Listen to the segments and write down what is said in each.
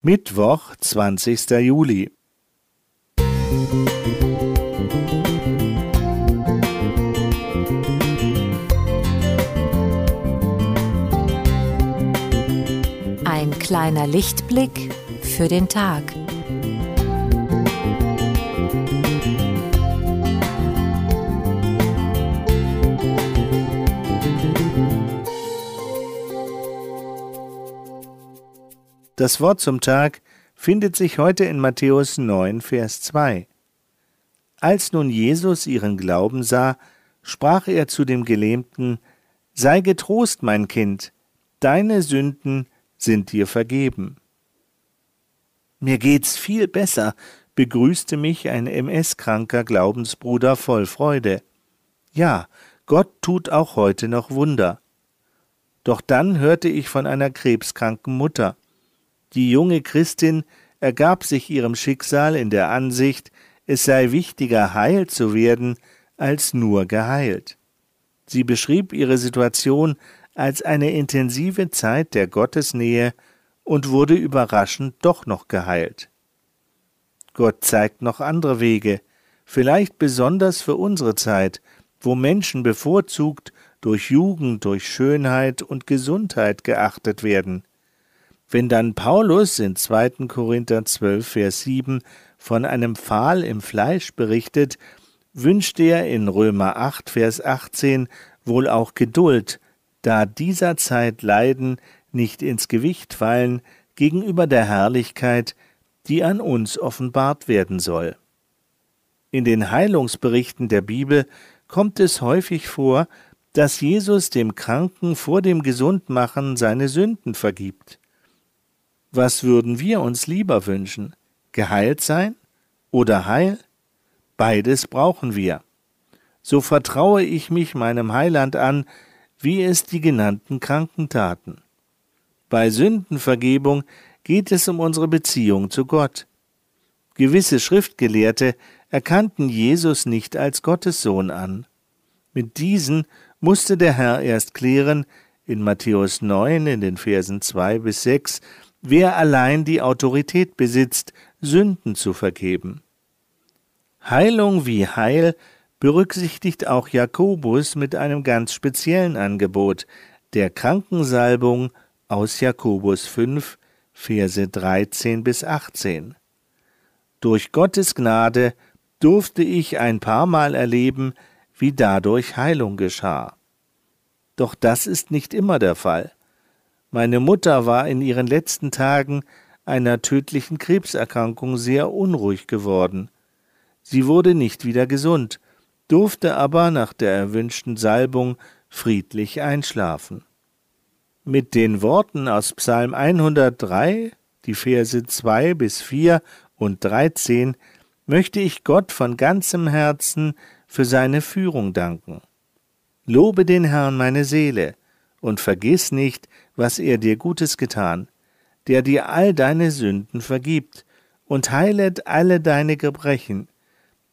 Mittwoch, 20. Juli. Ein kleiner Lichtblick für den Tag. Das Wort zum Tag findet sich heute in Matthäus 9, Vers 2. Als nun Jesus ihren Glauben sah, sprach er zu dem Gelähmten, Sei getrost, mein Kind, deine Sünden sind dir vergeben. Mir geht's viel besser, begrüßte mich ein MS-kranker Glaubensbruder voll Freude. Ja, Gott tut auch heute noch Wunder. Doch dann hörte ich von einer krebskranken Mutter. Die junge Christin ergab sich ihrem Schicksal in der Ansicht, es sei wichtiger, heil zu werden, als nur geheilt. Sie beschrieb ihre Situation als eine intensive Zeit der Gottesnähe und wurde überraschend doch noch geheilt. Gott zeigt noch andere Wege, vielleicht besonders für unsere Zeit, wo Menschen bevorzugt durch Jugend, durch Schönheit und Gesundheit geachtet werden. Wenn dann Paulus in 2. Korinther 12, Vers 7 von einem Pfahl im Fleisch berichtet, wünscht er in Römer 8, Vers 18 wohl auch Geduld, da dieser Zeit Leiden nicht ins Gewicht fallen gegenüber der Herrlichkeit, die an uns offenbart werden soll. In den Heilungsberichten der Bibel kommt es häufig vor, dass Jesus dem Kranken vor dem Gesundmachen seine Sünden vergibt. Was würden wir uns lieber wünschen? Geheilt sein oder Heil? Beides brauchen wir. So vertraue ich mich meinem Heiland an, wie es die genannten Kranken taten. Bei Sündenvergebung geht es um unsere Beziehung zu Gott. Gewisse Schriftgelehrte erkannten Jesus nicht als Gottessohn an. Mit diesen musste der Herr erst klären, in Matthäus 9 in den Versen 2 bis 6, wer allein die Autorität besitzt, Sünden zu vergeben. Heilung wie Heil berücksichtigt auch Jakobus mit einem ganz speziellen Angebot, der Krankensalbung aus Jakobus 5, Verse 13 bis 18. Durch Gottes Gnade durfte ich ein paar Mal erleben, wie dadurch Heilung geschah. Doch das ist nicht immer der Fall. Meine Mutter war in ihren letzten Tagen einer tödlichen Krebserkrankung sehr unruhig geworden. Sie wurde nicht wieder gesund, durfte aber nach der erwünschten Salbung friedlich einschlafen. Mit den Worten aus Psalm 103, die Verse 2 bis 4 und 13, möchte ich Gott von ganzem Herzen für seine Führung danken. Lobe den Herrn meine Seele, und vergiss nicht, was er dir Gutes getan, der dir all deine Sünden vergibt und heilet alle deine Gebrechen,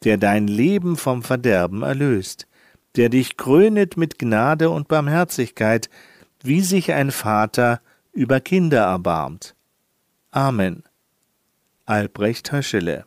der dein Leben vom Verderben erlöst, der dich krönet mit Gnade und Barmherzigkeit, wie sich ein Vater über Kinder erbarmt. Amen. Albrecht Höschele